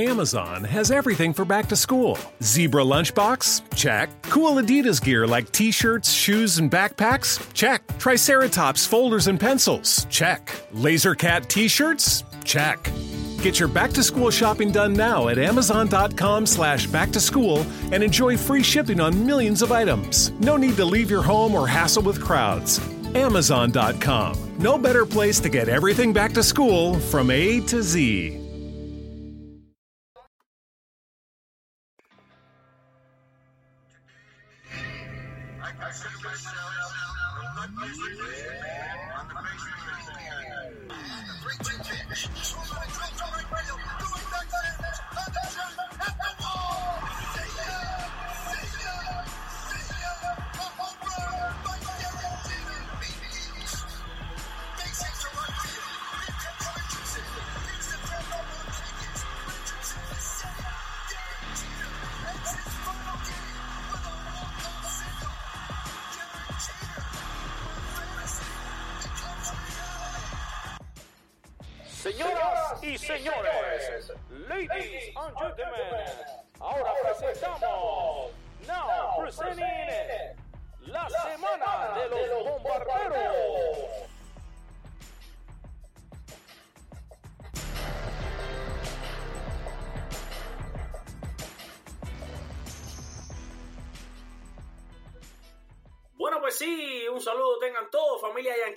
Amazon has everything for back to school. Zebra lunchbox? Check. Cool Adidas gear like t shirts, shoes, and backpacks? Check. Triceratops folders and pencils? Check. Laser Cat t shirts? Check. Get your back to school shopping done now at Amazon.com slash back to school and enjoy free shipping on millions of items. No need to leave your home or hassle with crowds. Amazon.com. No better place to get everything back to school from A to Z.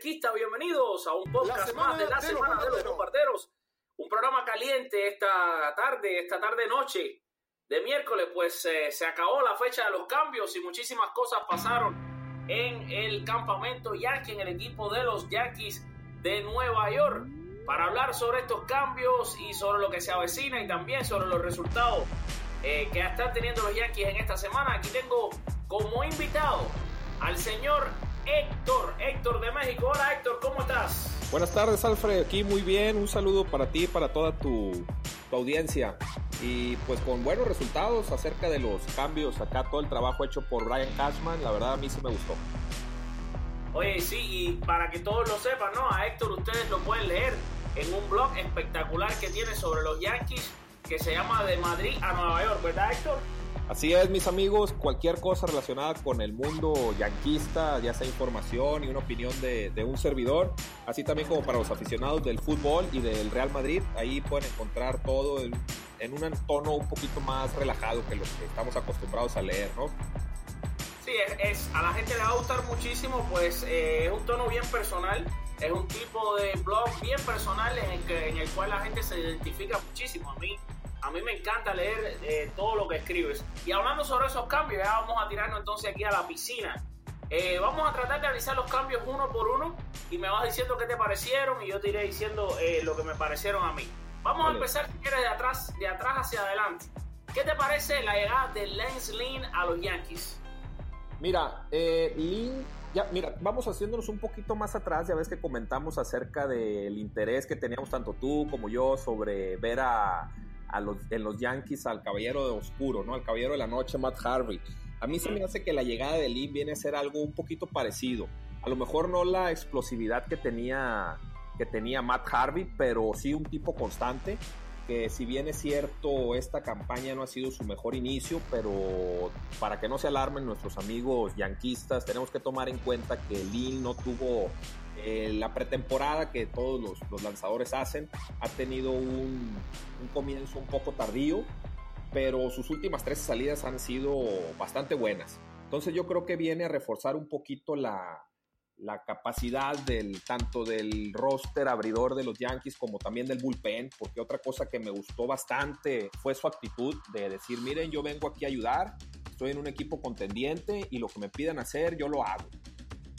yanquista, bienvenidos a un podcast más de la semana de los bombarderos. Un programa caliente esta tarde, esta tarde-noche de miércoles, pues eh, se acabó la fecha de los cambios y muchísimas cosas pasaron en el campamento Yankee, en el equipo de los Yankees de Nueva York. Para hablar sobre estos cambios y sobre lo que se avecina y también sobre los resultados eh, que están teniendo los Yankees en esta semana, aquí tengo como invitado al señor Héctor, Héctor de México. Hola Héctor, ¿cómo estás? Buenas tardes Alfred, aquí muy bien, un saludo para ti y para toda tu, tu, audiencia. Y pues con buenos resultados acerca de los cambios, acá todo el trabajo hecho por Brian Cashman, la verdad a mí sí me gustó. Oye, sí, y para que todos lo sepan, ¿no? A Héctor ustedes lo pueden leer en un blog espectacular que tiene sobre los Yankees que se llama De Madrid a Nueva York, ¿verdad Héctor? Así es, mis amigos, cualquier cosa relacionada con el mundo yanquista, ya sea información y una opinión de, de, un servidor, así también como para los aficionados del fútbol y del Real Madrid, ahí pueden encontrar todo en, un tono un poquito más relajado que los que estamos acostumbrados a leer, ¿no? Sí, es a la gente le va a gustar muchísimo, pues eh, es un tono bien personal, es un tipo de blog bien personal en el, que, en el cual la gente se identifica muchísimo. A mí a mí me encanta leer eh, todo lo que escribes. Y hablando sobre esos cambios, ya vamos a tirarnos entonces aquí a la piscina. Eh, vamos a tratar de analizar los cambios uno por uno y me vas diciendo qué te parecieron y yo te iré diciendo eh, lo que me parecieron a mí. Vamos vale. a empezar, si quieres, de atrás, de atrás hacia adelante. ¿Qué te parece la llegada de Lance Lynn a los Yankees? Mira, eh, Lynn, ya, mira, vamos haciéndonos un poquito más atrás. Ya ves que comentamos acerca del interés que teníamos tanto tú como yo sobre ver a, a en los Yankees al caballero de oscuro, ¿no? Al caballero de la noche, Matt Harvey. A mí se me hace que la llegada de Lynn viene a ser algo un poquito parecido. A lo mejor no la explosividad que tenía, que tenía Matt Harvey, pero sí un tipo constante. Que si bien es cierto, esta campaña no ha sido su mejor inicio, pero para que no se alarmen nuestros amigos yanquistas, tenemos que tomar en cuenta que Lynn no tuvo eh, la pretemporada que todos los, los, lanzadores hacen ha tenido un, un, comienzo un poco tardío, pero sus últimas tres salidas han sido bastante buenas. Entonces yo creo que viene a reforzar un poquito la, la capacidad del tanto del roster abridor de los Yankees como también del bullpen, porque otra cosa que me gustó bastante fue su actitud de decir, miren, yo vengo aquí a ayudar, estoy en un equipo contendiente y lo que me pidan hacer, yo lo hago.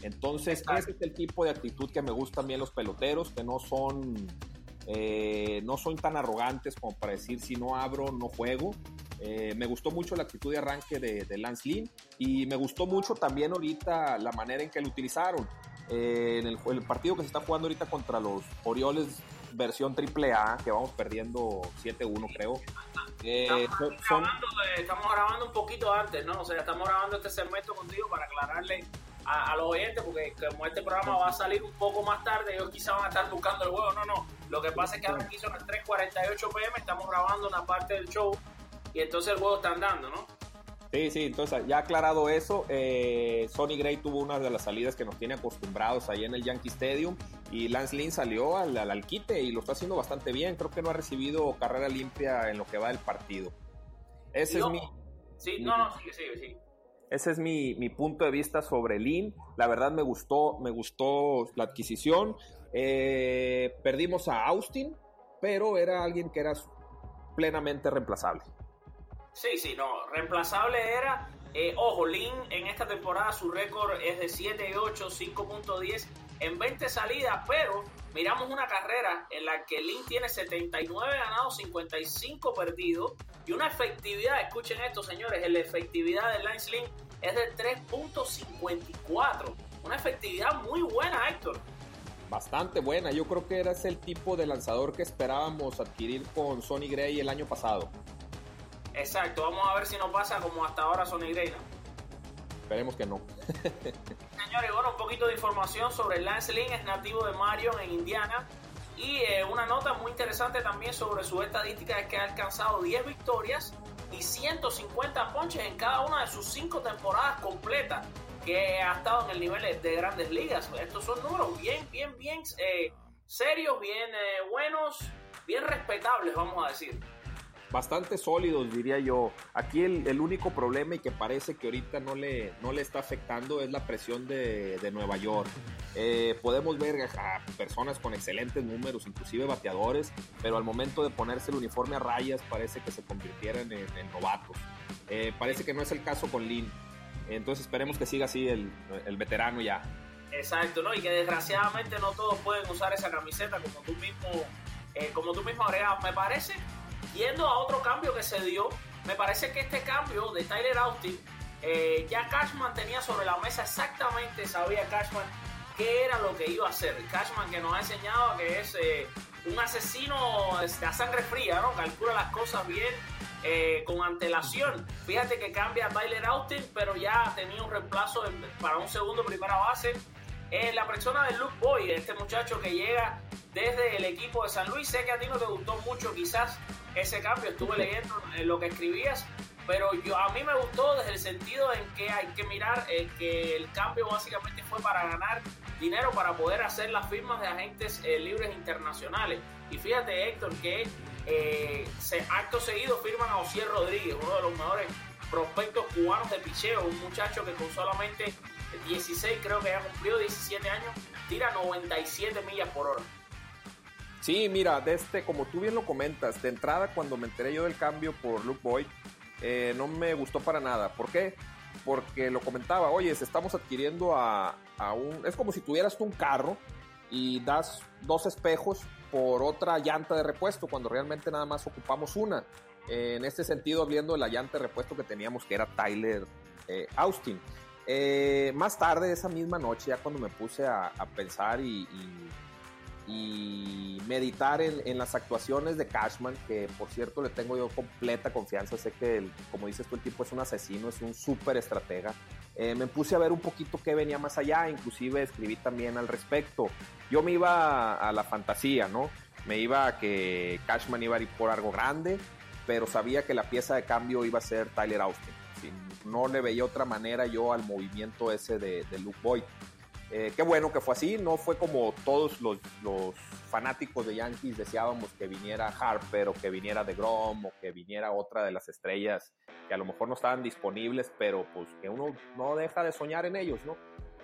Entonces, ese es el tipo de actitud que me gustan bien los peloteros, que no son, eh, no son tan arrogantes como para decir si no abro, no juego. Eh, me gustó mucho la actitud de arranque de, de, Lance Lynn y me gustó mucho también ahorita la manera en que lo utilizaron. Eh, en el, el, partido que se está jugando ahorita contra los Orioles versión AAA, que vamos perdiendo 7-1 creo. Estamos, son... grabando, estamos grabando un poquito antes, ¿no? O sea, estamos grabando este segmento contigo para aclararle a, a, los oyentes, porque como este programa va a salir un poco más tarde, ellos quizás van a estar buscando el juego. No, no, Lo que pasa es que ahora aquí son las 3.48 pm, estamos grabando una parte del show y entonces el juego está andando, ¿no? Sí, sí, entonces ya aclarado eso, eh, Sonny Gray tuvo una de las salidas que nos tiene acostumbrados ahí en el Yankee Stadium y Lance Lynn salió al, al, quite y lo está haciendo bastante bien. Creo que no ha recibido carrera limpia en lo que va del partido. Ese es mi. Sí, no, no, sí, sí, sí. Ese es mi, mi, punto de vista sobre Lynn. La verdad me gustó, me gustó la adquisición. Eh, perdimos a Austin, pero era alguien que era plenamente reemplazable. Sí, sí, no, reemplazable era. Eh, ojo, Lin en esta temporada su récord es de 7 y 8, 5.10 en 20 salidas, pero miramos una carrera en la que Lin tiene 79 ganados, 55 perdidos y una efectividad, escuchen esto señores, la efectividad de Lance Lin es de 3.54, una efectividad muy buena, Héctor. Bastante buena, yo creo que era ese el tipo de lanzador que esperábamos adquirir con Sonny Gray el año pasado. Exacto, vamos a ver si nos pasa como hasta ahora Sonny Gray, ¿no? Esperemos que no. Señores, bueno, un poquito de información sobre Lance Lynn, es nativo de Marion en Indiana. Y eh, una nota muy interesante también sobre su estadística es que ha alcanzado 10 victorias y 150 ponches en cada una de sus 5 temporadas completas que ha estado en el nivel de grandes ligas. Estos son números bien, bien, bien eh, serios, bien eh, buenos, bien respetables, vamos a decir bastante sólidos, diría yo. Aquí el, único problema y que parece que ahorita no le, no le está afectando es la presión de, Nueva York. Eh, podemos ver a personas con excelentes números, inclusive bateadores, pero al momento de ponerse el uniforme a rayas parece que se convirtieran en, novatos. Eh, parece que no es el caso con Lin. Entonces esperemos que siga así el, el veterano ya. Exacto, ¿no? Y que desgraciadamente no todos pueden usar esa camiseta como tú mismo, eh, como tú mismo agregabas. Me parece Yendo a otro cambio que se dio, me parece que este cambio de Tyler Austin, eh, ya Cashman tenía sobre la mesa exactamente, sabía Cashman qué era lo que iba a hacer. Cashman que nos ha enseñado que es eh, un asesino este, a sangre fría, ¿no? Calcula las cosas bien, eh, con antelación. Fíjate que cambia a Tyler Austin, pero ya tenía un reemplazo para un segundo primera base. En la persona de Luke Boyd, este muchacho que llega desde el equipo de San Luis. Sé que a ti no te gustó mucho quizás ese cambio, estuve leyendo lo que escribías, pero yo a mí me gustó desde el sentido en que hay que mirar eh, que el cambio básicamente fue para ganar dinero para poder hacer las firmas de agentes eh, libres internacionales. Y fíjate Héctor que eh, se, acto seguido firman a Osier Rodríguez, uno de los mejores prospectos cubanos de picheo, un muchacho que con solamente 16, creo que ya cumplió 17 años, tira 97 millas por hora. Sí, mira, de este, como tú bien lo comentas, de entrada cuando me enteré yo del cambio por Luke Boyd, eh, no me gustó para nada. ¿Por qué? Porque lo comentaba, oye, estamos adquiriendo a, un... Es como si tuvieras tú un carro y das dos espejos por otra llanta de repuesto, cuando realmente nada más ocupamos una. en este sentido, de la llanta de repuesto que teníamos, que era Tyler eh, Austin. Eh, más tarde, esa misma noche, ya cuando me puse a, pensar y y meditar en, las actuaciones de Cashman, que por cierto le tengo yo completa confianza, sé que como dices tú el tipo es un asesino, es un súper estratega. Eh, me puse a ver un poquito qué venía más allá, inclusive escribí también al respecto. Yo me iba a, la fantasía, ¿no? Me iba a que Cashman iba a ir por algo grande, pero sabía que la pieza de cambio iba a ser Tyler Austin. no le veía otra manera yo al movimiento ese de, de Luke Boyd. Eh, qué bueno que fue así, no fue como todos los, fanáticos de Yankees deseábamos que viniera Harper o que viniera de Grom o que viniera otra de las estrellas que a lo mejor no estaban disponibles, pero pues que uno no deja de soñar en ellos, ¿no?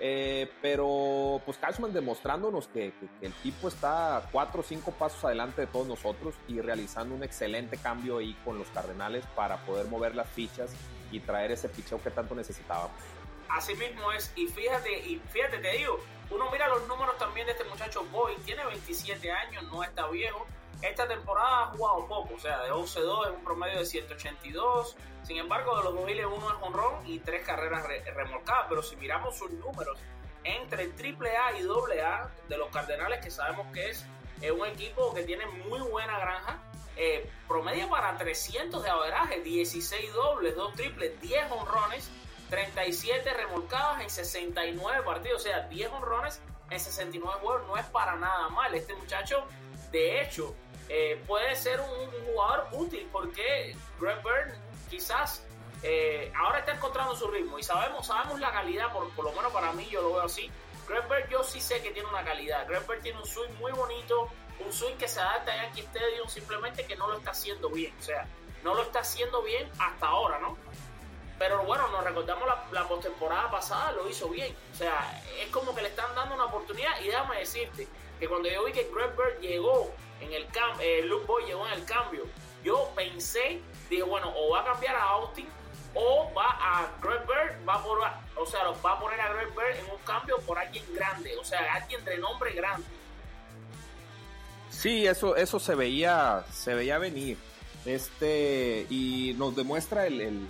Eh, pero pues Cashman demostrándonos que, el tipo está cuatro o cinco pasos adelante de todos nosotros y realizando un excelente cambio ahí con los Cardenales para poder mover las fichas y traer ese picheo que tanto necesitábamos. Así mismo es, y fíjate, y fíjate, te digo, uno mira los números también de este muchacho Boy, tiene 27 años, no está viejo. Esta temporada ha jugado poco, o sea, de 11-2 es un promedio de 182. Sin embargo, de los 2001 es honrón y tres carreras remolcadas. Pero si miramos sus números entre AAA y AA de los Cardenales, que sabemos que es un equipo que tiene muy buena granja, eh, promedio para 300 de averaje, 16 dobles, 2 triples, 10 honrones 37 remolcadas en 69 partidos, o sea, 10 honrones en 69 juegos no es para nada mal. Este muchacho de hecho, eh, puede ser un, jugador útil porque Greg Bird quizás eh, ahora está encontrando su ritmo y sabemos, sabemos la calidad, por, lo menos para mí yo lo veo así. Greg Bird yo sí sé que tiene una calidad. Greg Bird tiene un swing muy bonito, un swing que se adapta a Yankee Stadium, simplemente que no lo está haciendo bien. O sea, no lo está haciendo bien hasta ahora, ¿no? Pero bueno, nos recordamos la, postemporada pasada, lo hizo bien. O sea, es como que le están dando una oportunidad. Y déjame decirte que cuando yo vi que Greg Bird llegó en el cambio, eh, Luke Boy llegó en el cambio, yo pensé, dije, bueno, o va a cambiar a Austin o va a Greg Bird, va por, o sea, va a poner a Greg Bird en un cambio por alguien grande, o sea, alguien de nombre grande. Sí, eso, eso se veía, se veía venir. Este, y nos demuestra el,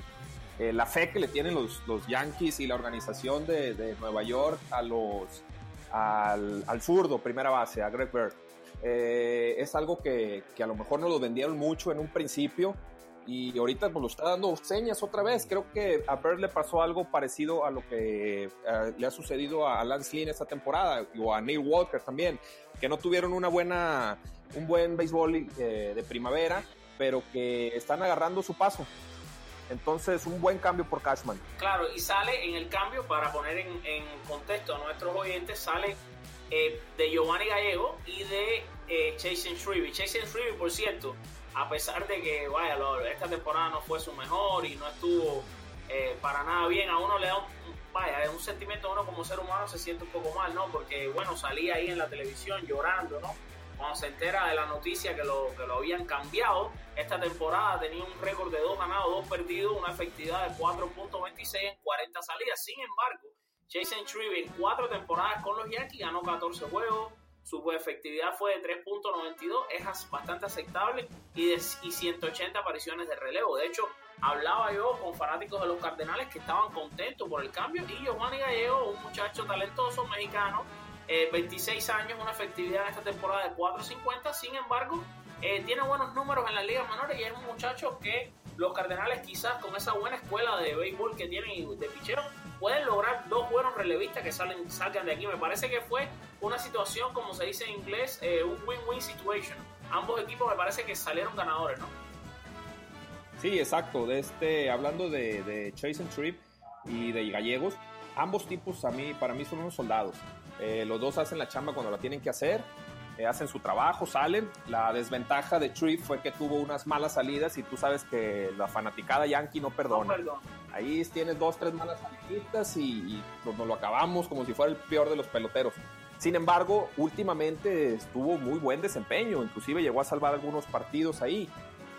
eh, la fe que le tienen los, los Yankees y la organización de, Nueva York a los al, zurdo, primera base, a Greg Bird. Eh, es algo que, a lo mejor nos lo vendieron mucho en un principio y ahorita pues lo está dando señas otra vez. Creo que a Bird le pasó algo parecido a lo que uh, le ha sucedido a Lance Lynn esta temporada o a Neil Walker también, que no tuvieron una buena, un buen béisbol eh, de primavera, pero que están agarrando su paso. Entonces, un buen cambio por Cashman. Claro, y sale en el cambio, para poner en, contexto a nuestros oyentes, sale eh, de Giovanni Gallego y de eh, Jason Shrevey. Jason Shrevey, por cierto, a pesar de que, vaya, lo, esta temporada no fue su mejor y no estuvo eh, para nada bien, a uno le da un, vaya, un sentimiento, uno como ser humano se siente un poco mal, ¿no? Porque, bueno, salía ahí en la televisión llorando, ¿no? Cuando se entera de la noticia que lo, que lo habían cambiado, esta temporada tenía un récord de 2 ganados, 2 perdidos, una efectividad de 4.26 en 40 salidas. Sin embargo, Jason Shreve en 4 temporadas con los Yankees ganó 14 juegos, su efectividad fue de 3.92, es bastante aceptable, y, de, y 180 apariciones de relevo. De hecho, hablaba yo con fanáticos de los Cardenales que estaban contentos por el cambio, y Giovanni Gallego, un muchacho talentoso mexicano, eh, 26 años, una efectividad en esta temporada de 4.50. Sin embargo, eh, tiene buenos números en las ligas menores y es un muchacho que los Cardenales quizás con esa buena escuela de béisbol que tienen y de pichero pueden lograr dos buenos relevistas que salen, salgan de aquí. Me parece que fue una situación, como se dice en inglés, eh, un win-win situation. Ambos equipos me parece que salieron ganadores, ¿no? Sí, exacto. De este, hablando de, de Chase and Trip y de Gallegos, ambos tipos a mí, para mí son unos soldados. Eh, los dos hacen la chamba cuando la tienen que hacer, eh, hacen su trabajo, salen. La desventaja de Tripp fue que tuvo unas malas salidas y tú sabes que la fanaticada Yankee no perdona. No, Ahí tienes dos, tres malas salidas y, y nos, nos lo acabamos como si fuera el peor de los peloteros. Sin embargo, últimamente estuvo muy buen desempeño, inclusive llegó a salvar algunos partidos ahí.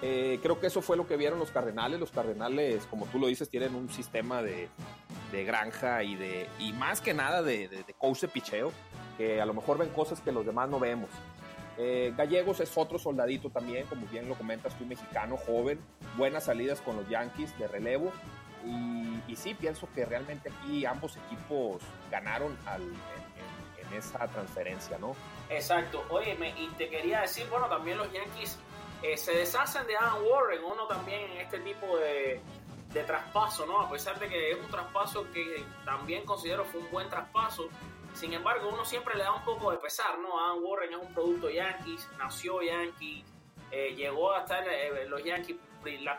Eh, creo que eso fue lo que vieron los Cardenales. Los Cardenales, como tú lo dices, tienen un sistema de, de granja y de y más que nada de, de, de, picheo, que a lo mejor ven cosas que los demás no vemos. Eh, Gallegos es otro soldadito también, como bien lo comentas tú, mexicano, joven, buenas salidas con los Yankees de relevo. Y, sí, pienso que realmente aquí ambos equipos ganaron en, esa transferencia, ¿no? Exacto. Oye, y te quería decir, bueno, también los Yankees eh, se deshacen de Adam Warren, uno también en este tipo de, de traspaso, ¿no? A pesar de que es un traspaso que también considero fue un buen traspaso. Sin embargo, uno siempre le da un poco de pesar, ¿no? Adam Warren es un producto Yankees, nació Yankees, eh, llegó a estar eh, los Yankees,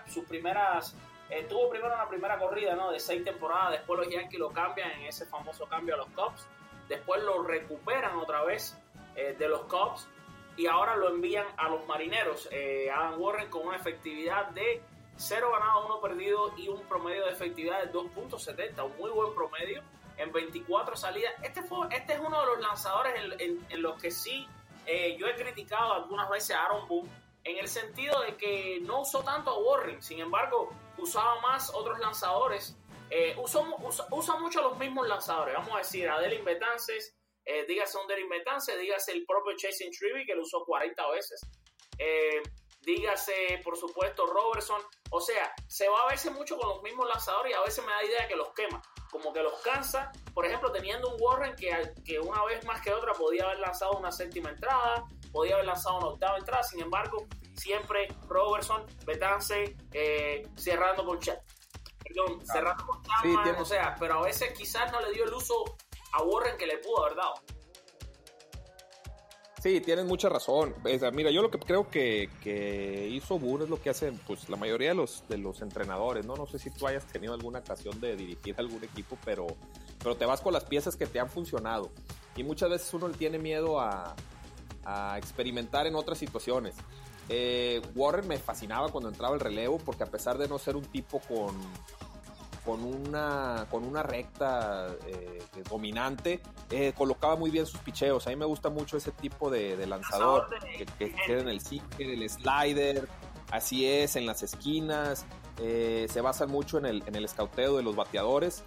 sus primeras, eh, tuvo primero una primera corrida, ¿no? De seis temporadas, después los Yankees lo cambian en ese famoso cambio a los Cubs, después lo recuperan otra vez eh, de los Cubs y ahora lo envían a los Marineros. Adam Warren con una efectividad de 0 ganado, 1 perdido y un promedio de efectividad de 2.70, un muy buen promedio en 24 salidas. Este, fue, este es uno de los lanzadores en, en, en los que sí eh, yo he criticado algunas veces a Aaron Boone en el sentido de que no usó tanto a Warren, sin embargo usaba más otros lanzadores. Eh, usó, usa, usa, mucho los mismos lanzadores, vamos a decir, a Delin Betances, eh, dígase un Delin Betances, dígase el propio Chasing Trivy que lo usó 40 veces. Eh, dígase, por supuesto, Robertson. O sea, se va a veces mucho con los mismos lanzadores y a veces me da idea que los quema, como que los cansa. Por ejemplo, teniendo un Warren que, que una vez más que otra podía haber lanzado una séptima entrada, podía haber lanzado una octava entrada, sin embargo, siempre Robertson, Betance, eh, cerrando con Chat. Perdón, claro. cerrando con Chapman, sí, o sea, pero a veces quizás no le dio el uso a Warren que le pudo haber dado. Sí, tienes mucha razón. Mira, yo lo que creo que, que hizo Boone es lo que hacen pues, la mayoría de los, de los entrenadores, ¿no? No sé si tú hayas tenido alguna ocasión de dirigir algún equipo, pero, pero te vas con las piezas que te han funcionado. Y muchas veces uno le tiene miedo a, a experimentar en otras situaciones. Eh, Warren me fascinaba cuando entraba el relevo porque a pesar de no ser un tipo con, con, una, con una recta eh, dominante, eh, colocaba muy bien sus picheos. A mí me gusta mucho ese tipo de, lanzador que, que en el el slider, así es, en las esquinas. se basan mucho en el, en el escauteo de los bateadores.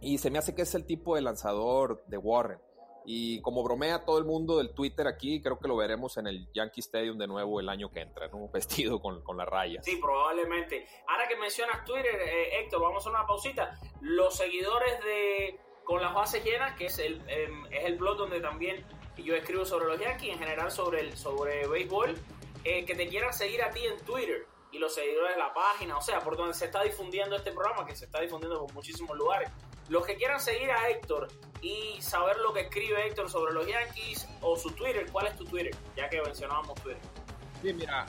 Y se me hace que es el tipo de lanzador de Warren. Y como bromea todo el mundo del Twitter aquí, creo que lo veremos en el Yankee Stadium de nuevo el año que entra, ¿no? Vestido con, con la raya. Sí, probablemente. Ahora que mencionas Twitter, eh, Héctor, vamos a una pausita. Los seguidores de Con las bases llenas, que es el, em, es el blog donde también yo escribo sobre los Yankees, en general sobre el sobre béisbol, eh, que te quieran seguir a ti en Twitter y los seguidores de la página, o sea, por donde se está difundiendo este programa, que se está difundiendo por muchísimos lugares. Los que quieran seguir a Héctor y saber lo que escribe Héctor sobre los Yankees o su Twitter, ¿cuál es tu Twitter? Ya que mencionábamos Twitter. Sí, mira,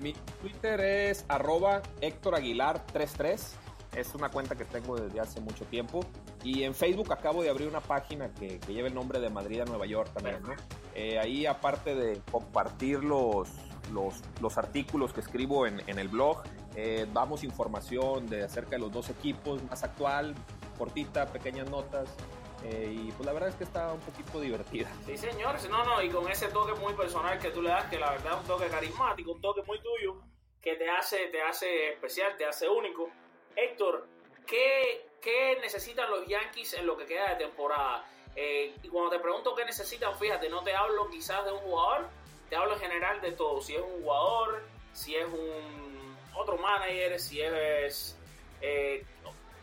mi Twitter es arroba Héctor Aguilar 33. Es una cuenta que tengo desde hace mucho tiempo. Y en Facebook acabo de abrir una página que, lleva el nombre de Madrid a Nueva York también, ¿no? Eh, ahí aparte de compartir los, los, artículos que escribo en, el blog, eh, damos información de acerca de los dos equipos, más actual, cortita, pequeñas notas. Eh, y pues la verdad es que está un poquito divertida. Sí, señor. No, no, y con ese toque muy personal que tú le das, que la verdad es un toque carismático, un toque muy tuyo, que te hace, te hace especial, te hace único. Héctor, ¿qué, qué necesitan los Yankees en lo que queda de temporada? Eh, y cuando te pregunto qué necesitan, fíjate, no te hablo quizás de un jugador, te hablo en general de todo. Si es un jugador, si es un otro manager, si es eh,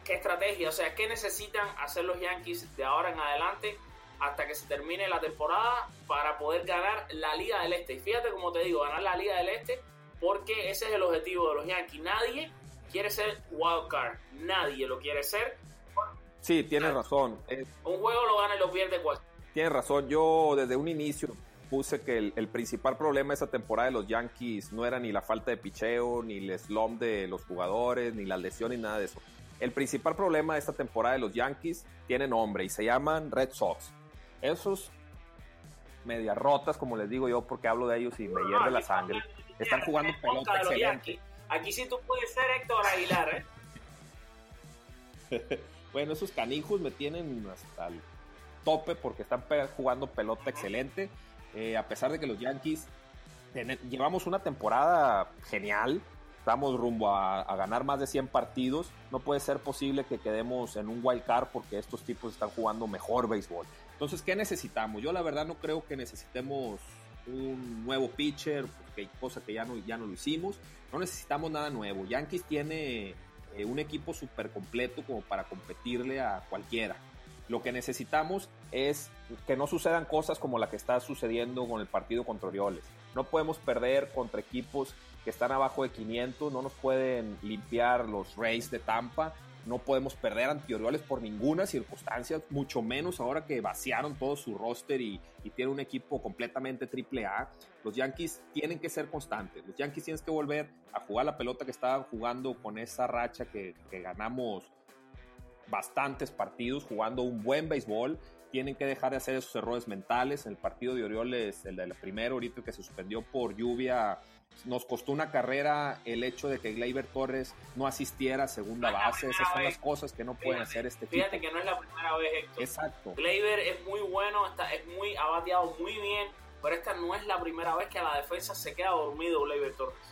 qué estrategia, o sea, qué necesitan hacer los Yankees de ahora en adelante hasta que se termine la temporada para poder ganar la Liga del Este. Y fíjate como te digo, ganar la Liga del Este porque ese es el objetivo de los Yankees. Nadie quiere ser wild card, nadie lo quiere ser. Sí, tienes razón. Un juego lo gana y lo pierde cualquier. Tienes razón, yo desde un inicio puse que el, principal problema de esa temporada de los Yankees no era ni la falta de picheo, ni el slump de los jugadores, ni la lesión, ni nada de eso. El principal problema de esta temporada de los Yankees tiene nombre y se llaman Red Sox. Esos medias rotas, como les digo yo, porque hablo de ellos y me hierve la sangre. Están jugando pelota excelente. Aquí sí tú puedes ser Héctor Aguilar, ¿eh? bueno, esos canijos me tienen hasta el tope porque están jugando pelota excelente. Eh, a pesar de que los Yankees llevamos una temporada genial, estamos rumbo a, ganar más de 100 partidos, no puede ser posible que quedemos en un wild card porque estos tipos están jugando mejor béisbol. Entonces, ¿qué necesitamos? Yo la verdad no creo que necesitemos un nuevo pitcher, porque cosa que ya no, ya no lo hicimos. No necesitamos nada nuevo. Yankees tiene eh, un equipo súper completo como para competirle a cualquiera. Lo que necesitamos es que no sucedan cosas como la que está sucediendo con el partido contra Orioles. No podemos perder contra equipos que están abajo de 500, no nos pueden limpiar los Rays de Tampa, no podemos perder ante Orioles por ninguna circunstancia, mucho menos ahora que vaciaron todo su roster y, y tiene un equipo completamente triple A. Los Yankees tienen que ser constantes, los Yankees tienen que volver a jugar la pelota que estaban jugando con esa racha que, ganamos bastantes partidos jugando un buen béisbol. Tienen que dejar de hacer esos errores mentales. En el partido de Orioles, el del primero, ahorita que se suspendió por lluvia, nos costó una carrera el hecho de que Gleyber Torres no asistiera a segunda base. Esas son las cosas que no pueden hacer este equipo. Fíjate que no es la primera vez, Héctor. Exacto. Gleyber es muy bueno, está, es muy, ha bateado muy bien, pero esta no es la primera vez que a la defensa se queda dormido Gleyber Torres.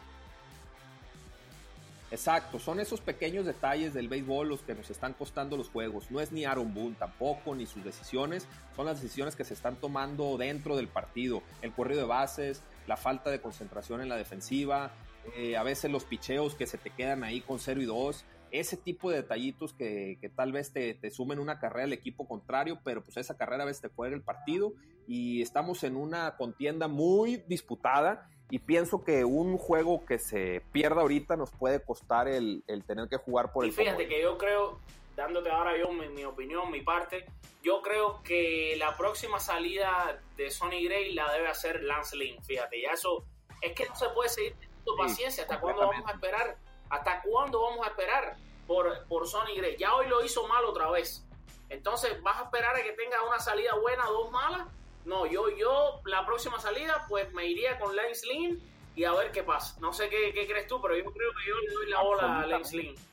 Exacto, son esos pequeños detalles del béisbol los que nos están costando los juegos. No es ni Aaron Boone tampoco, ni sus decisiones, son las decisiones que se están tomando dentro del partido. El corrido de bases, la falta de concentración en la defensiva, eh, a veces los picheos que se te quedan ahí con 0 y 2, ese tipo de detallitos que, tal vez te, te, sumen una carrera al equipo contrario, pero pues esa carrera a veces te juega el partido y estamos en una contienda muy disputada y pienso que un juego que se pierda ahorita nos puede costar el, el tener que jugar por y el fíjate que yo creo, dándote ahora yo mi, mi, opinión, mi parte, yo creo que la próxima salida de Sonny Gray la debe hacer Lance Lynn, fíjate, ya eso es que no se puede seguir teniendo paciencia, ¿hasta cuándo vamos a esperar? ¿Hasta cuándo vamos a esperar por, por Sonny Gray? Ya hoy lo hizo mal otra vez. Entonces, ¿vas a esperar a que tenga una salida buena, dos malas? No, yo, yo, la próxima salida, pues me iría con Lance Lynn y a ver qué pasa. No sé qué, qué crees tú, pero yo creo que yo le doy la bola a Lance Lynn.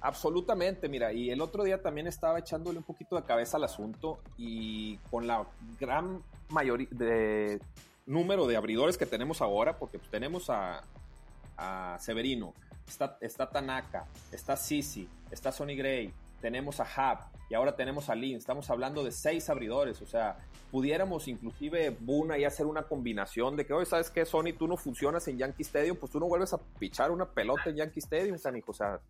Absolutamente, mira, y el otro día también estaba echándole un poquito de cabeza al asunto y con la gran mayoría de número de abridores que tenemos ahora, porque pues, tenemos a, Severino, está, está Tanaka, está Sisi, está Sonny Gray, tenemos a Hub y ahora tenemos a Lin. Estamos hablando de seis abridores, o sea, pudiéramos inclusive Buna y hacer una combinación de que, oye, ¿sabes qué, Sony? Tú no funcionas en Yankee Stadium, pues tú no vuelves a pichar una pelota en Yankee Stadium, canijo. O sea,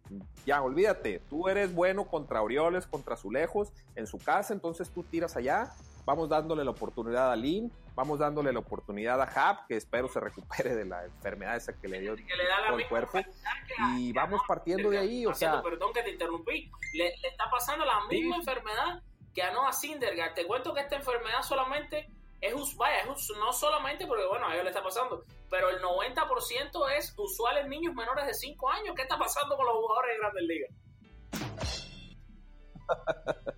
ya, olvídate, tú eres bueno contra Orioles, contra Azulejos, en su casa, entonces tú tiras allá vamos dándole la oportunidad a Lin, vamos dándole la oportunidad a Hap, que espero se recupere de la enfermedad esa que le dio que le da todo el cuerpo. y vamos partiendo de ahí, o sea... Perdón que te interrumpí, le, le está pasando la misma sí. enfermedad que a Noah Syndergaard. Te cuento que esta enfermedad solamente es, vaya, es no solamente porque, bueno, a ellos le está pasando, pero el 90% es usual en niños menores de 5 años. ¿Qué está pasando con los jugadores de Grandes Ligas?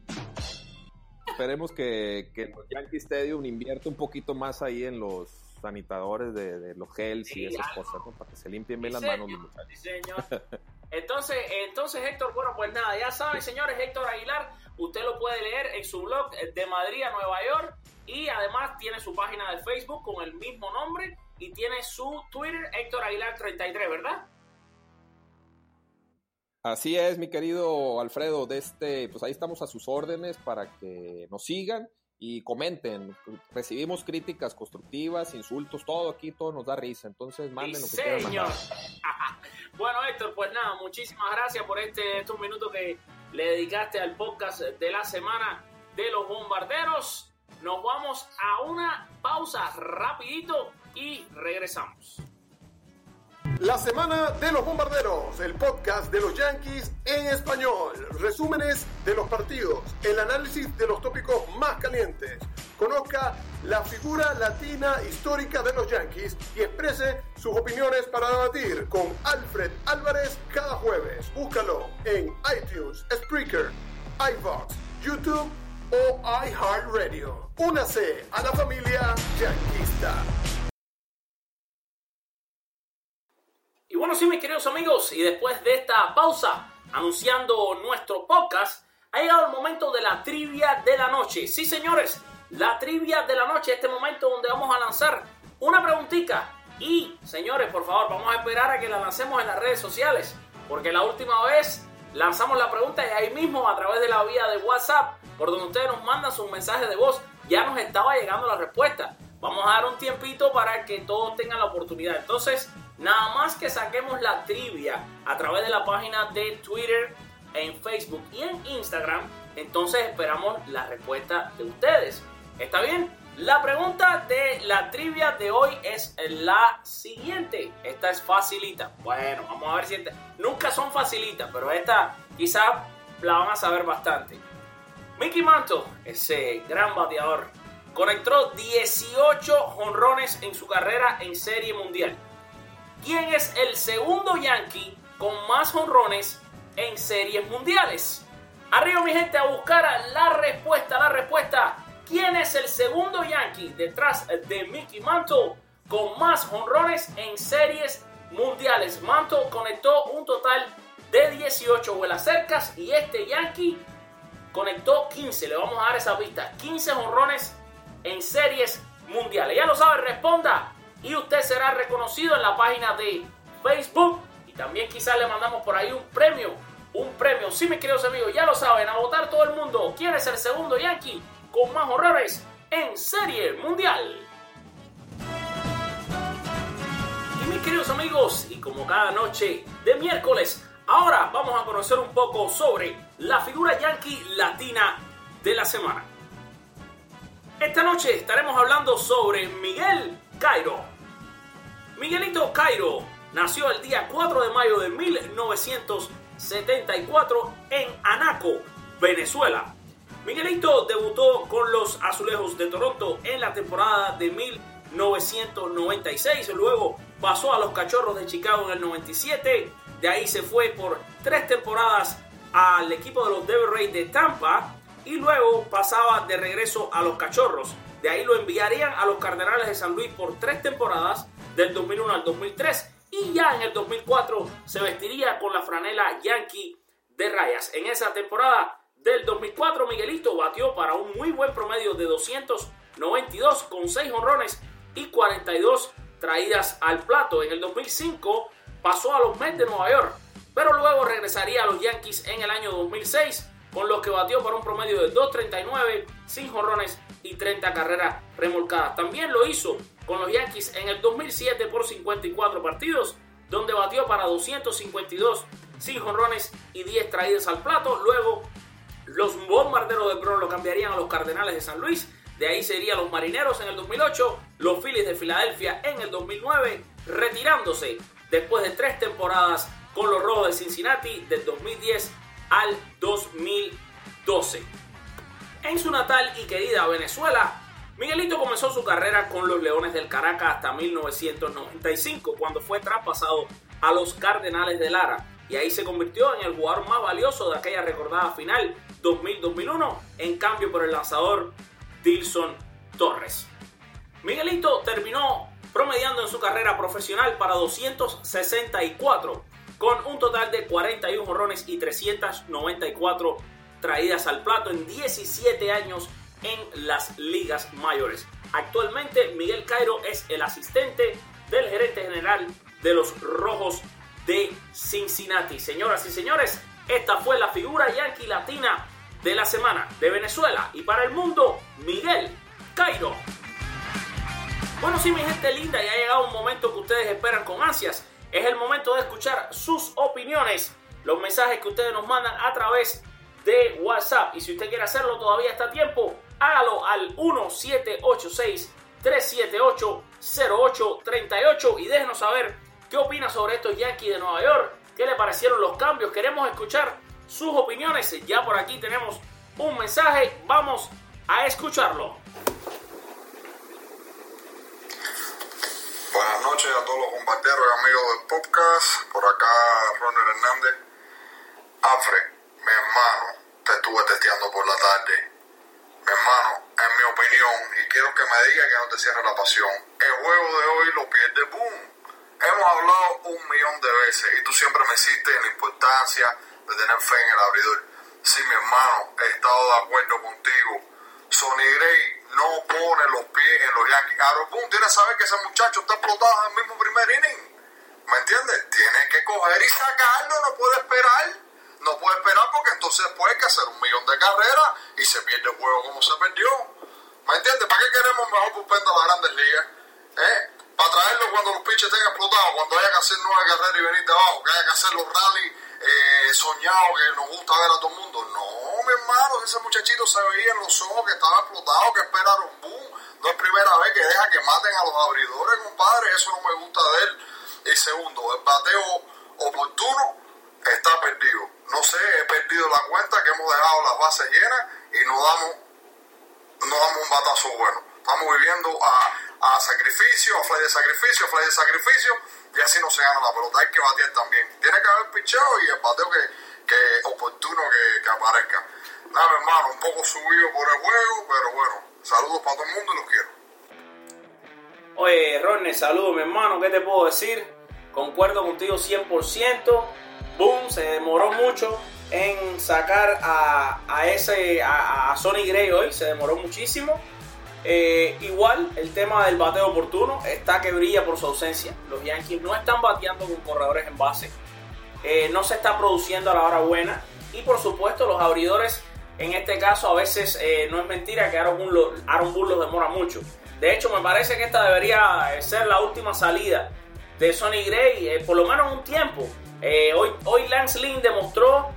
esperemos que, que los Yankee Stadium invierte un poquito más ahí en los sanitadores de, de los gels sí, y esas algo. cosas, ¿no? Para que se limpien bien sí, las manos señor. los muchachos. Sí, señor. Entonces, entonces, Héctor, bueno, pues nada, ya saben, señores, Héctor Aguilar, usted lo puede leer en su blog de Madrid a Nueva York y además tiene su página de Facebook con el mismo nombre y tiene su Twitter, Héctor Aguilar 33, ¿verdad? Así es, mi querido Alfredo, de este, pues ahí estamos a sus órdenes para que nos sigan y comenten. Recibimos críticas constructivas, insultos, todo aquí, todo nos da risa. Entonces manden lo que quieran bueno, Héctor, pues nada, muchísimas gracias por este, estos minutos que le dedicaste al podcast de la semana de los bombarderos. Nos vamos a una pausa rapidito y regresamos. La semana de los bombarderos, el podcast de los Yankees en español, resúmenes de los partidos, el análisis de los tópicos más calientes. Conozca la figura latina histórica de los Yankees y exprese sus opiniones para debatir con Alfred Álvarez cada jueves. Búscalo en iTunes, Spreaker, iVox, YouTube o iHeartRadio. Únase a la familia yanquista. Bueno, sí, mis queridos amigos, y después de esta pausa anunciando nuestro podcast, ha llegado el momento de la trivia de la noche. Sí, señores, la trivia de la noche, este momento donde vamos a lanzar una preguntita. Y, señores, por favor, vamos a esperar a que la lancemos en las redes sociales, porque la última vez lanzamos la pregunta y ahí mismo a través de la vía de WhatsApp, por donde ustedes nos mandan sus mensajes de voz, ya nos estaba llegando la respuesta. Vamos a dar un tiempito para que todos tengan la oportunidad. Entonces, Nada más que saquemos la trivia a través de la página de Twitter, en Facebook y en Instagram, entonces esperamos la respuesta de ustedes. ¿Está bien? La pregunta de la trivia de hoy es la siguiente. Esta es facilita. Bueno, vamos a ver si esta... Nunca son facilitas, pero esta quizá la van a saber bastante. Mickey Mantle, ese gran bateador, conectó 18 jonrones en su carrera en Serie Mundial. ¿Quién es el segundo Yankee con más jonrones en series mundiales? Arriba mi gente a buscar la respuesta, la respuesta. ¿Quién es el segundo Yankee detrás de Mickey Mantle con más jonrones en series mundiales? Mantle conectó un total de 18 vuelas cercas y este Yankee conectó 15. Le vamos a dar esa pista. 15 jonrones en series mundiales. Ya lo sabe, responda y usted será reconocido en la página de Facebook y también quizás le mandamos por ahí un premio, un premio. Sí, mis queridos amigos, ya lo saben, a votar todo el mundo. ¿Quién es el segundo Yankee con más horrores en Serie Mundial? Y mis queridos amigos, y como cada noche de miércoles, ahora vamos a conocer un poco sobre la figura Yankee latina de la semana. Esta noche estaremos hablando sobre Miguel Cairo. Miguelito Cairo nació el día 4 de mayo de 1974 en Anaco, Venezuela. Miguelito debutó con los Azulejos de Toronto en la temporada de 1996, luego pasó a los Cachorros de Chicago en el 97, de ahí se fue por tres temporadas al equipo de los Devil Rays de Tampa y luego pasaba de regreso a los Cachorros. De ahí lo enviarían a los Cardenales de San Luis por tres temporadas, del 2001 al 2003, y ya en el 2004 se vestiría con la franela Yankee de rayas. En esa temporada del 2004, Miguelito batió para un muy buen promedio de 292 con 6 honrones y 42 traídas al plato. En el 2005 pasó a los Mets de Nueva York, pero luego regresaría a los Yankees en el año 2006, con los que batió para un promedio de 239, sin honrones y 30 carreras remolcadas. También lo hizo con los Yankees en el 2007 por 54 partidos, donde batió para 252 sin jonrones y 10 traídas al plato. Luego los bombarderos de Bronx lo cambiarían a los Cardenales de San Luis. De ahí serían los Marineros en el 2008, los Phillies de Filadelfia en el 2009, retirándose después de tres temporadas con los Rojos de Cincinnati del 2010 al 2012. En su natal y querida Venezuela, Miguelito comenzó su carrera con los Leones del Caracas hasta 1995, cuando fue traspasado a los Cardenales de Lara y ahí se convirtió en el jugador más valioso de aquella recordada final 2000-2001, en cambio por el lanzador Dilson Torres. Miguelito terminó promediando en su carrera profesional para 264, con un total de 41 jorrones y 394 traídas al plato en 17 años en las ligas mayores. Actualmente Miguel Cairo es el asistente del gerente general de los Rojos de Cincinnati. Señoras y señores, esta fue la figura yankee latina de la semana de Venezuela y para el mundo, Miguel Cairo. Bueno, sí, mi gente linda, ya ha llegado un momento que ustedes esperan con ansias. Es el momento de escuchar sus opiniones, los mensajes que ustedes nos mandan a través de WhatsApp. Y si usted quiere hacerlo, todavía está a tiempo. Hágalo al 1786 378 0838 y déjenos saber qué opina sobre estos Yankees de Nueva York, qué le parecieron los cambios. Queremos escuchar sus opiniones. Ya por aquí tenemos un mensaje. Vamos a escucharlo. Buenas noches a todos los compañeros y amigos del podcast. Por acá, Ronald Hernández. Alfred, mi hermano, te estuve testeando por la tarde. Mi hermano, en mi opinión, y quiero que me diga que no te cierre la pasión, el juego de hoy lo pierde Boom. Hemos hablado un millón de veces y tú siempre me hiciste la importancia de tener fe en el abridor. Sí, mi hermano, he estado de acuerdo contigo. Sonny Gray no pone los pies en los Yankees. Aaron Boone tiene que saber que ese muchacho está explotado en el mismo primer inning. ¿Me entiendes? Tiene que coger y sacarlo, no puede esperar. No puede esperar porque entonces puede que hacer un millón de carreras y se pierde el juego como se perdió. ¿Me entiendes? ¿Para qué queremos mejor bullpen de las grandes ligas? ¿Eh? Para traerlo cuando los pitches estén explotados, cuando haya que hacer nueve carreras y venir de abajo, que haya que hacer los rallies eh, soñados que nos gusta ver a todo el mundo. No, mi hermano, ese muchachito se veía en los ojos que estaba explotado, que esperaron boom. No es primera vez que deja que maten a los abridores, compadre. Eso no me gusta de él. Y segundo, el bateo oportuno está perdido. No sé, he perdido la cuenta que hemos dejado las bases llenas y no damos, no damos un batazo bueno. Estamos viviendo a, a sacrificio, a fly de sacrificio, a fly de sacrificio, y así no se gana la pelota. Hay que batear también. Tiene que haber pichado y el bateo que, que oportuno que, que aparezca. Nada, hermano, un poco subido por el juego, pero bueno, saludos para todo el mundo y los quiero. Oye, Ronnie, saludos, mi hermano. ¿Qué te puedo decir? Concuerdo contigo 100%. Boom, se demoró mucho en sacar a, a ese a, Gray hoy. Se demoró muchísimo. Eh, igual, el tema del bateo oportuno está que brilla por su ausencia. Los Yankees no están bateando con corredores en base. Eh, no se está produciendo a la hora buena. Y por supuesto, los abridores, en este caso, a veces eh, no es mentira que Aaron lo, Aaron demora mucho. De hecho, me parece que esta debería ser la última salida de Sonny Gray, eh, por lo menos un tiempo. Eh, hoy, hoy Lance Lynn demostró,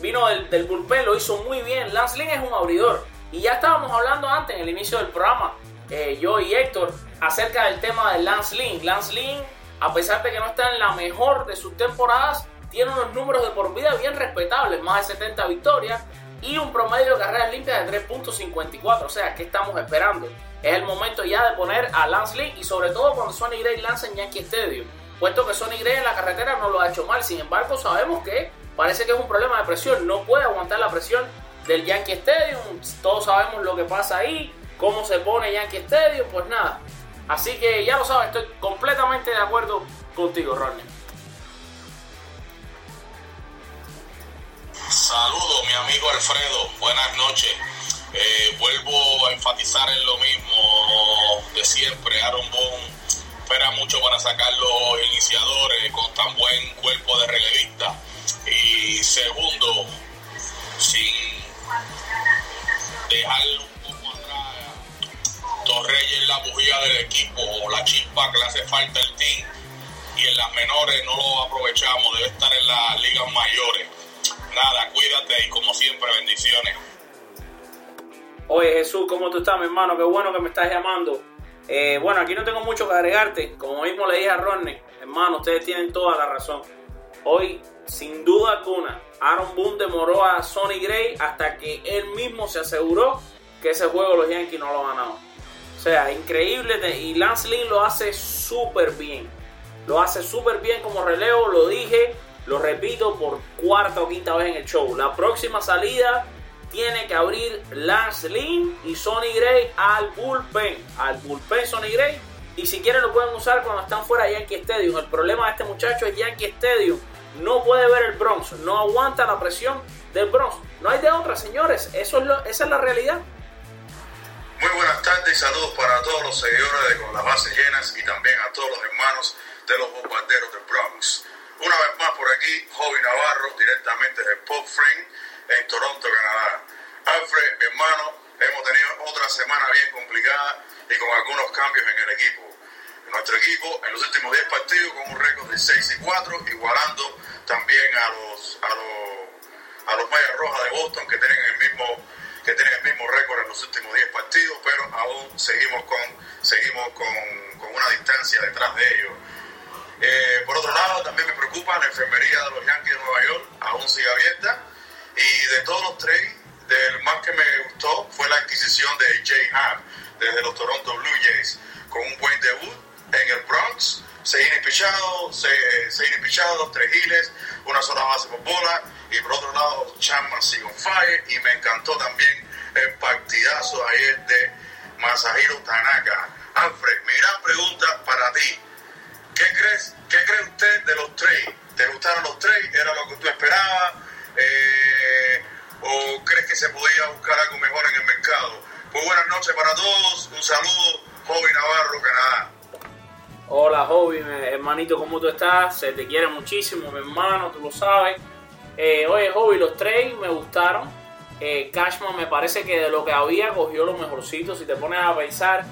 vino del, del bullpen, lo hizo muy bien. Lance Lynn es un abridor. Y ya estábamos hablando antes, en el inicio del programa, eh, yo y Héctor, acerca del tema de Lance Lynn. Lance Lynn, a pesar de que no está en la mejor de sus temporadas, tiene unos números de por vida bien respetables, más de 70 victorias y un promedio de carreras limpias de 3.54. O sea, ¿qué estamos esperando? Es el momento ya de poner a Lance Lynn y sobre todo cuando Sonny Gray lanza en Yankee Stadium. Puesto que Sonny Gray en la carretera no lo ha hecho mal, sin embargo sabemos que parece que es un problema de presión, no puede aguantar la presión del Yankee Stadium, todos sabemos lo que pasa ahí, cómo se pone Yankee Stadium, pues nada. Así que ya lo sabes, estoy completamente de acuerdo contigo, Ronnie. Saludos, mi amigo Alfredo. Buenas noches. Eh, vuelvo a enfatizar en lo mismo de siempre. Aaron Boone espera mucho para sacar los iniciadores con tan buen cuerpo de relevista. Y segundo, sin dejar un poco atrás Torreyes la bujía del equipo, la chispa que le hace falta al team. Y en las menores no lo aprovechamos, debe estar en las ligas mayores nada, cuídate y como siempre, bendiciones. Oye Jesús, ¿cómo tú estás, mi hermano? Qué bueno que me estás llamando. Eh, bueno, aquí no tengo mucho que agregarte. Como mismo le dije a Ronnie, hermano, ustedes tienen toda la razón. Hoy, sin duda alguna, Aaron Boone demoró a Sonny Gray hasta que él mismo se aseguró que ese juego los Yankees no lo ganaban. O sea, increíble. Y Lance Lynn lo hace súper bien. Lo hace súper bien como relevo, lo dije. Lo repito por cuarta o quinta vez en el show. La próxima salida tiene que abrir Lance Lynn y Sonny Gray al bullpen. Al bullpen Sonny Gray. Y si quieren lo pueden usar cuando están fuera de Yankee Stadium. El problema de este muchacho es Yankee Stadium. No puede ver el Bronx. No aguanta la presión del Bronx. No hay de otra, señores. Eso es lo, esa es la realidad. Muy buenas tardes y saludos para todos los seguidores de Con las Bases Llenas y también a todos los hermanos de los bombarderos del Bronx. Una vez más por aquí, Jovi Navarro, directamente de Pop Frame en Toronto, Canadá. Alfred, mi hermano, hemos tenido otra semana bien complicada y con algunos cambios en el equipo. Nuestro equipo en los últimos 10 partidos con un récord de 6 y 4, igualando también a los a los a los Mayas Rojas de Boston que tienen el mismo que tienen el mismo récord en los últimos 10 partidos, pero aún seguimos con seguimos con, con una distancia detrás de ellos. Eh, por otro lado, también me preocupa la enfermería de los Yankees de Nueva York, aún sigue abierta. Y de todos los trades, del más que me gustó fue la adquisición de Jay Happ desde los Toronto Blue Jays, con un buen debut en el Bronx. Seis innings pichados, seis, pichados, tres giles, una sola base por bola. Y por otro lado, Chapman sigue on fire. Y me encantó también el partidazo ayer de Masahiro Tanaka. Alfred, mi gran pregunta para ti ¿Qué crees, qué cree usted de los trades? ¿Te gustaron los trades? ¿Era lo que tú esperabas? Eh, ¿O crees que se podía buscar algo mejor en el mercado? Pues buenas noches para todos. Un saludo, Jovi Navarro, Canadá. Hola, Jovi, hermanito, ¿cómo tú estás? Se te quiere muchísimo, mi hermano, tú lo sabes. Eh, oye, Jovi, los trades me gustaron. Eh, Cashman me parece que de lo que había cogió lo mejorcito. Si te pones a pensar,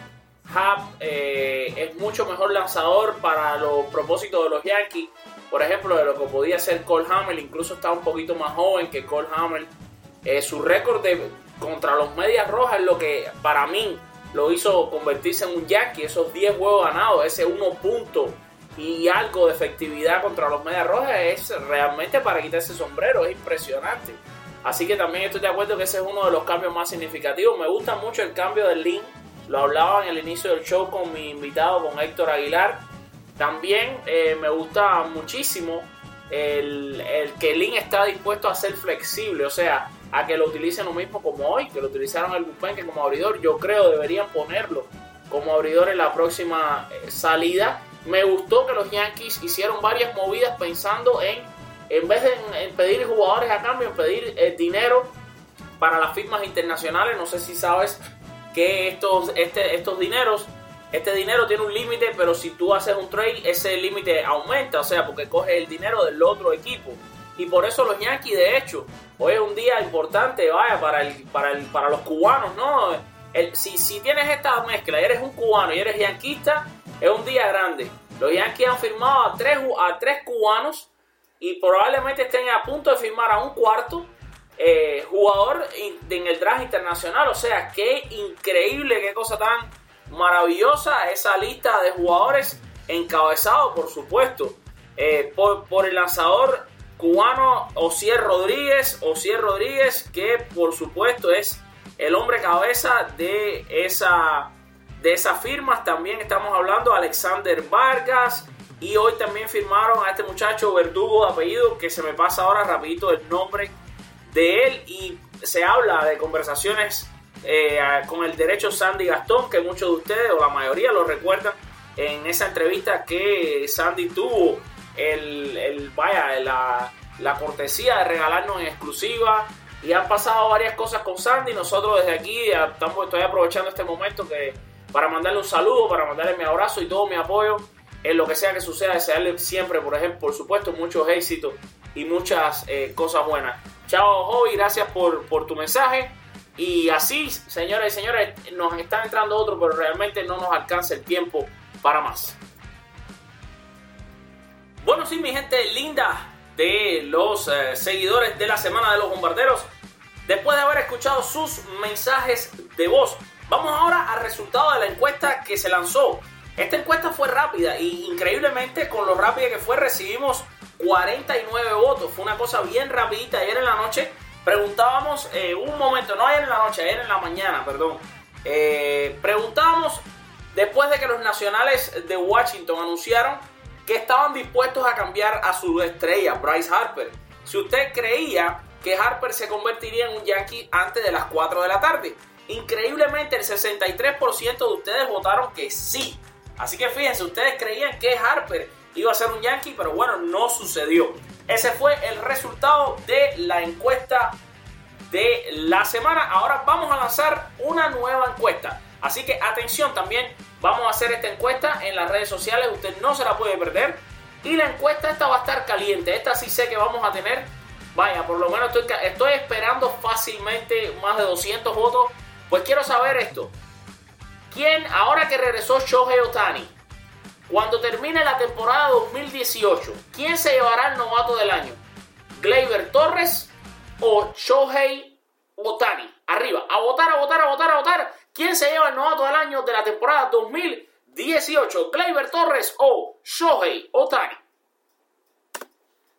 Hub eh, es mucho mejor lanzador para los propósitos de los Yankees. Por ejemplo, de lo que podía ser Cole Hamel, incluso está un poquito más joven que Cole Hamel. Eh, su récord contra los Medias Rojas es lo que para mí lo hizo convertirse en un Yankee. Esos 10 juegos ganados, ese 1 punto y algo de efectividad contra los Medias Rojas es realmente para quitarse ese sombrero, es impresionante. Así que también estoy de acuerdo que ese es uno de los cambios más significativos. Me gusta mucho el cambio del link lo hablaba en el inicio del show con mi invitado, con Héctor Aguilar. También eh, me gusta muchísimo el, que Lin está dispuesto a ser flexible, o sea, a que lo utilicen lo mismo como hoy, que lo utilizaron el Bullpen como abridor. Yo creo deberían ponerlo como abridor en la próxima eh, salida. Me gustó que los Yankees hicieron varias movidas pensando en, en vez de pedir jugadores a cambio, en pedir eh, dinero para las firmas internacionales. No sé si sabes que estos, este, estos dineros, este dinero tiene un límite, pero si tú haces un trade, ese límite aumenta, o sea, porque coge el dinero del otro equipo. Y por eso los Yankees, de hecho, hoy es un día importante, vaya, para, el, para, el, para los cubanos, ¿no? Si, si tienes esta mezcla, eres un cubano y eres yanquista, es un día grande. Los Yankees han firmado a tres, a tres cubanos y probablemente estén a punto de firmar a un cuarto eh, jugador en el draft internacional. O sea, qué increíble, qué cosa tan maravillosa esa lista de jugadores encabezado, por supuesto, eh, por, el lanzador cubano Osier Rodríguez, Osier Rodríguez, que por supuesto es el hombre cabeza de esa de esas firmas. También estamos hablando de Alexander Vargas y hoy también firmaron a este muchacho Verdugo de apellido que se me pasa ahora rapidito el nombre de él y se habla de conversaciones eh, con el derecho Sandy Gastón, que muchos de ustedes o la mayoría lo recuerdan en esa entrevista que Sandy tuvo el, vaya, la, la, cortesía de regalarnos en exclusiva y han pasado varias cosas con Sandy. Nosotros desde aquí estamos, estoy aprovechando este momento que, para mandarle un saludo, para mandarle mi abrazo y todo mi apoyo en lo que sea que suceda, desearle siempre, por ejemplo, por supuesto, muchos éxitos y muchas eh, cosas buenas. Chao, Joey, gracias por, por tu mensaje. Y así, señoras y señores, nos están entrando otros, pero realmente no nos alcanza el tiempo para más. Bueno, sí, mi gente linda de los eh, seguidores de la Semana de los Bombarderos, después de haber escuchado sus mensajes de voz, vamos ahora al resultado de la encuesta que se lanzó. Esta encuesta fue rápida y increíblemente con lo rápida que fue recibimos 49 votos. Fue una cosa bien rapidita ayer en la noche. Preguntábamos, eh, un momento, no ayer en la noche, ayer en la mañana, perdón. Eh, preguntábamos después de que los nacionales de Washington anunciaron que estaban dispuestos a cambiar a su estrella, Bryce Harper. Si usted creía que Harper se convertiría en un Yankee antes de las 4 de la tarde, increíblemente el 63% de ustedes votaron que sí. Así que fíjense, ustedes creían que Harper iba a ser un Yankee, pero bueno, no sucedió. Ese fue el resultado de la encuesta de la semana. Ahora vamos a lanzar una nueva encuesta. Así que atención también, vamos a hacer esta encuesta en las redes sociales, usted no se la puede perder. Y la encuesta esta va a estar caliente, esta sí sé que vamos a tener, vaya, por lo menos estoy, esperando fácilmente más de 200 votos. Pues quiero saber esto. ¿Quién, ahora que regresó Shohei Otani, cuando termine la temporada 2018, ¿quién se llevará el novato del año? ¿Gleyber Torres o Shohei Otani? Arriba, a votar, a votar, a votar, a votar. ¿Quién se lleva el novato del año de la temporada 2018? ¿Gleyber Torres o Shohei Otani?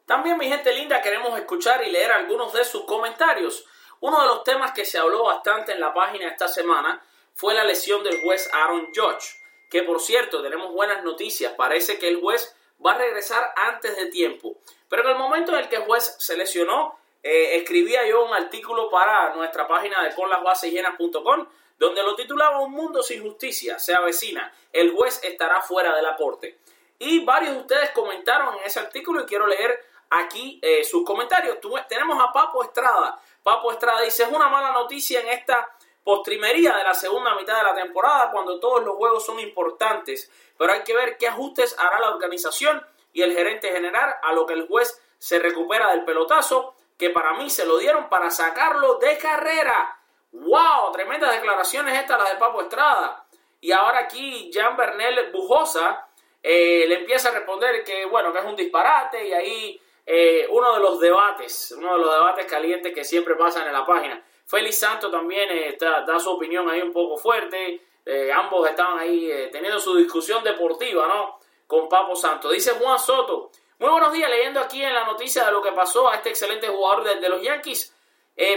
También, mi gente linda, queremos escuchar y leer algunos de sus comentarios. Uno de los temas que se habló bastante en la página esta semana fue la lesión del juez Aaron Judge que por cierto tenemos buenas noticias, parece que el juez va a regresar antes de tiempo. Pero en el momento en el que el juez se lesionó, eh, escribía yo un artículo para nuestra página de conlasbasesllenas.com donde lo titulaba Un mundo sin justicia se avecina, el juez estará fuera de la corte. Y varios de ustedes comentaron en ese artículo y quiero leer aquí eh, sus comentarios. tenemos a Papo Estrada. Papo Estrada dice, es una mala noticia en esta postrimería de la segunda mitad de la temporada cuando todos los juegos son importantes, pero hay que ver qué ajustes hará la organización y el gerente general a lo que el juez se recupera del pelotazo, que para mí se lo dieron para sacarlo de carrera. ¡Wow! Tremendas declaraciones estas las de Papo Estrada. Y ahora aquí Jean Bernel Bujosa eh, le empieza a responder que bueno, que es un disparate y ahí eh, uno de los debates, uno de los debates calientes que siempre pasan en la página. Félix Santos también eh, da su opinión ahí un poco fuerte. Eh, ambos estaban ahí eh, teniendo su discusión deportiva, ¿no? Con Papo Santos. Dice Juan Soto. Muy buenos días, leyendo aquí en la noticia de lo que pasó a este excelente jugador de, los Yankees.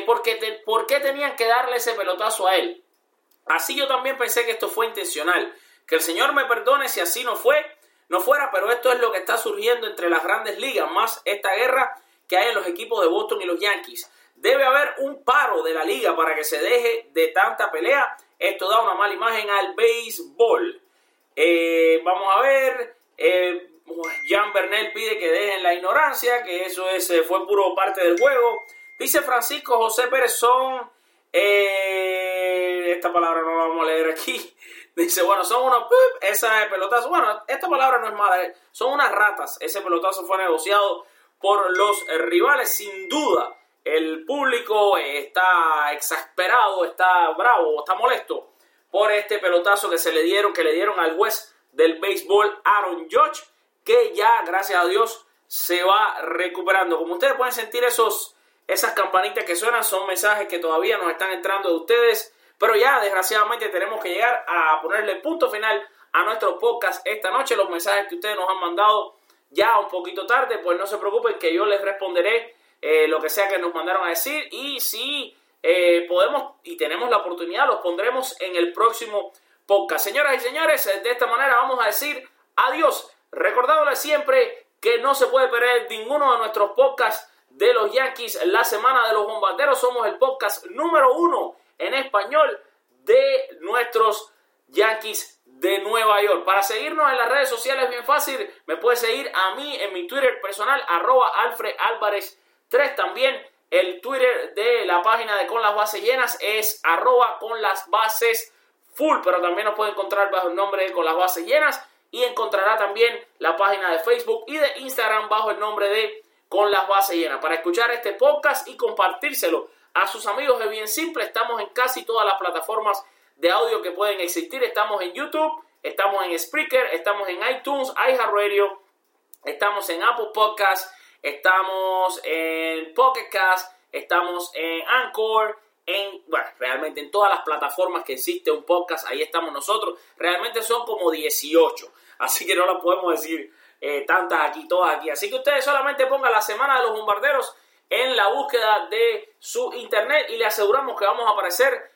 ¿por, qué ¿Por qué tenían que darle ese pelotazo a él? Así yo también pensé que esto fue intencional. Que el Señor me perdone si así no fue, no fuera, pero esto es lo que está surgiendo entre las grandes ligas, más esta guerra que hay en los equipos de Boston y los Yankees. Debe haber un paro de la liga para que se deje de tanta pelea. Esto da una mala imagen al béisbol. Eh, vamos a ver. Eh, Jean Bernel pide que dejen la ignorancia, que eso es, eh, fue puro parte del juego. Dice Francisco José Pérez son. esta palabra no la vamos a leer aquí. Dice, bueno, son unos esa pelotazo. Bueno, esta palabra no es mala, son unas ratas. Ese pelotazo fue negociado por los rivales, sin duda el público está exasperado, está bravo, está molesto por este pelotazo que se le dieron, que le dieron al juez del béisbol Aaron Judge, que ya, gracias a Dios, se va recuperando. Como ustedes pueden sentir esos, esas campanitas que suenan, son mensajes que todavía nos están entrando de ustedes Pero ya desgraciadamente tenemos que llegar a ponerle punto final a nuestro podcast esta noche. Los mensajes que ustedes nos han mandado ya un poquito tarde, pues no se preocupen que yo les responderé eh, lo que sea que nos mandaron a decir y si eh, podemos y tenemos la oportunidad, los pondremos en el próximo podcast. Señoras y señores, de esta manera vamos a decir adiós, recordándoles siempre que no se puede perder ninguno de nuestros podcasts de los Yankees, la semana de los bombarderos. Somos el podcast número uno en español de nuestros Yankees de Nueva York. Para seguirnos en las redes sociales bien fácil, me puedes seguir a mí en mi Twitter personal, arroba Alfred 3. También el Twitter de la página de Con las Bases Llenas es arroba con las bases full, pero también nos puede encontrar bajo el nombre de Con las Bases Llenas y encontrará también la página de Facebook y de Instagram bajo el nombre de Con las Bases Llenas. Para escuchar este podcast y compartírselo a sus amigos es bien simple, estamos en casi todas las plataformas de audio que pueden existir. Estamos en YouTube, estamos en Spreaker, estamos en iTunes, iHeartRadio, estamos en Apple Podcasts, estamos en Pocket Cast, estamos en Anchor, en, bueno, realmente en todas las plataformas que existe un podcast, ahí estamos nosotros. Realmente son como 18, así que no lo podemos decir eh, tantas aquí, todas aquí. Así que ustedes solamente pongan la semana de los bombarderos en la búsqueda de su internet y le aseguramos que vamos a aparecer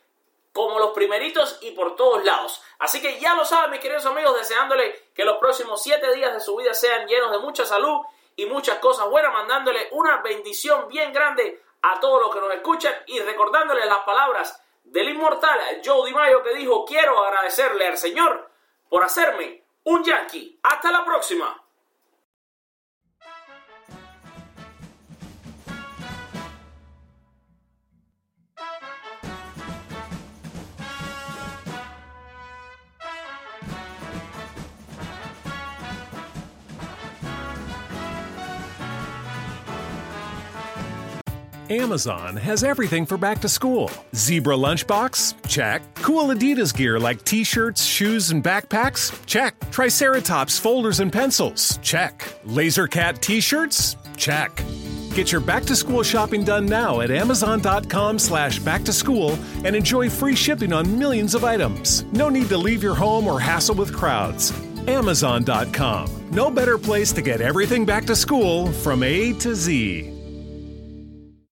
como los primeritos y por todos lados. Así que ya lo saben, mis queridos amigos, deseándole que los próximos siete días de su vida sean llenos de mucha salud y muchas cosas buenas, mandándole una bendición bien grande a todos los que nos escuchan y recordándole las palabras del inmortal Joe DiMaggio que dijo, quiero agradecerle al Señor por hacerme un yankee. Hasta la próxima. Amazon has everything for back to school. Zebra lunchbox? Check. Cool Adidas gear like t shirts, shoes, and backpacks? Check. Triceratops folders and pencils? Check. Laser Cat t shirts? Check. Get your back to school shopping done now at Amazon.com slash back to school and enjoy free shipping on millions of items. No need to leave your home or hassle with crowds. Amazon.com. No better place to get everything back to school from A to Z.